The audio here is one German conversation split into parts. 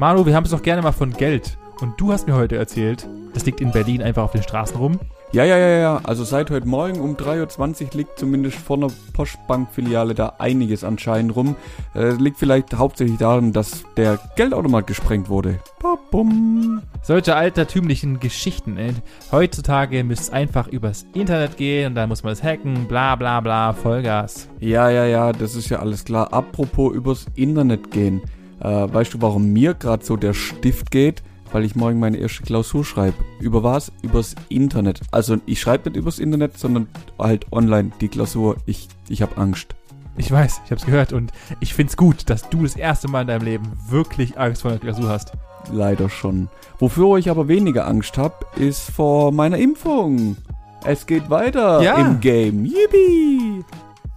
Manu, wir haben es doch gerne mal von Geld. Und du hast mir heute erzählt, das liegt in Berlin einfach auf den Straßen rum. Ja, ja, ja, ja. Also seit heute Morgen um 3.20 Uhr liegt zumindest vor einer Postbankfiliale da einiges anscheinend rum. Äh, liegt vielleicht hauptsächlich daran, dass der Geldautomat gesprengt wurde. Babum. Solche altertümlichen Geschichten. Ey. Heutzutage müsste es einfach übers Internet gehen und dann muss man es hacken, bla bla bla, Vollgas. Ja, ja, ja, das ist ja alles klar. Apropos übers Internet gehen. Äh, weißt du, warum mir gerade so der Stift geht? weil ich morgen meine erste Klausur schreibe. Über was? Übers Internet. Also ich schreibe nicht übers Internet, sondern halt online die Klausur. Ich, ich habe Angst. Ich weiß, ich habe es gehört und ich find's gut, dass du das erste Mal in deinem Leben wirklich Angst vor der Klausur hast. Leider schon. Wofür ich aber weniger Angst habe, ist vor meiner Impfung. Es geht weiter Ja. im Game. Yippie!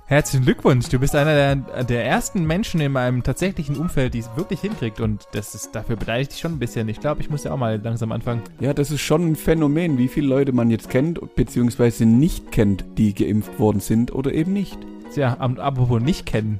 Herzlichen Glückwunsch, du bist einer der, der ersten Menschen in meinem tatsächlichen Umfeld, die es wirklich hinkriegt und das ist, dafür beneide ich dich schon ein bisschen. Ich glaube, ich muss ja auch mal langsam anfangen. Ja, das ist schon ein Phänomen, wie viele Leute man jetzt kennt, beziehungsweise nicht kennt, die geimpft worden sind oder eben nicht. Tja, apropos nicht kennen.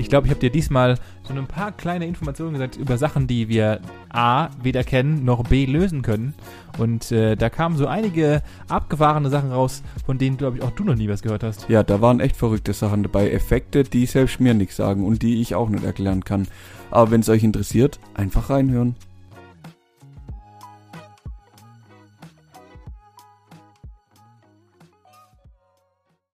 Ich glaube, ich habe dir diesmal so ein paar kleine Informationen gesagt über Sachen, die wir A, weder kennen, noch B, lösen können. Und äh, da kamen so einige abgefahrene Sachen raus, von denen, glaube ich, auch du noch nie was gehört hast. Ja, da waren echt verrückte Sachen dabei. Effekte, die selbst mir nichts sagen und die ich auch nicht erklären kann. Aber wenn es euch interessiert, einfach reinhören.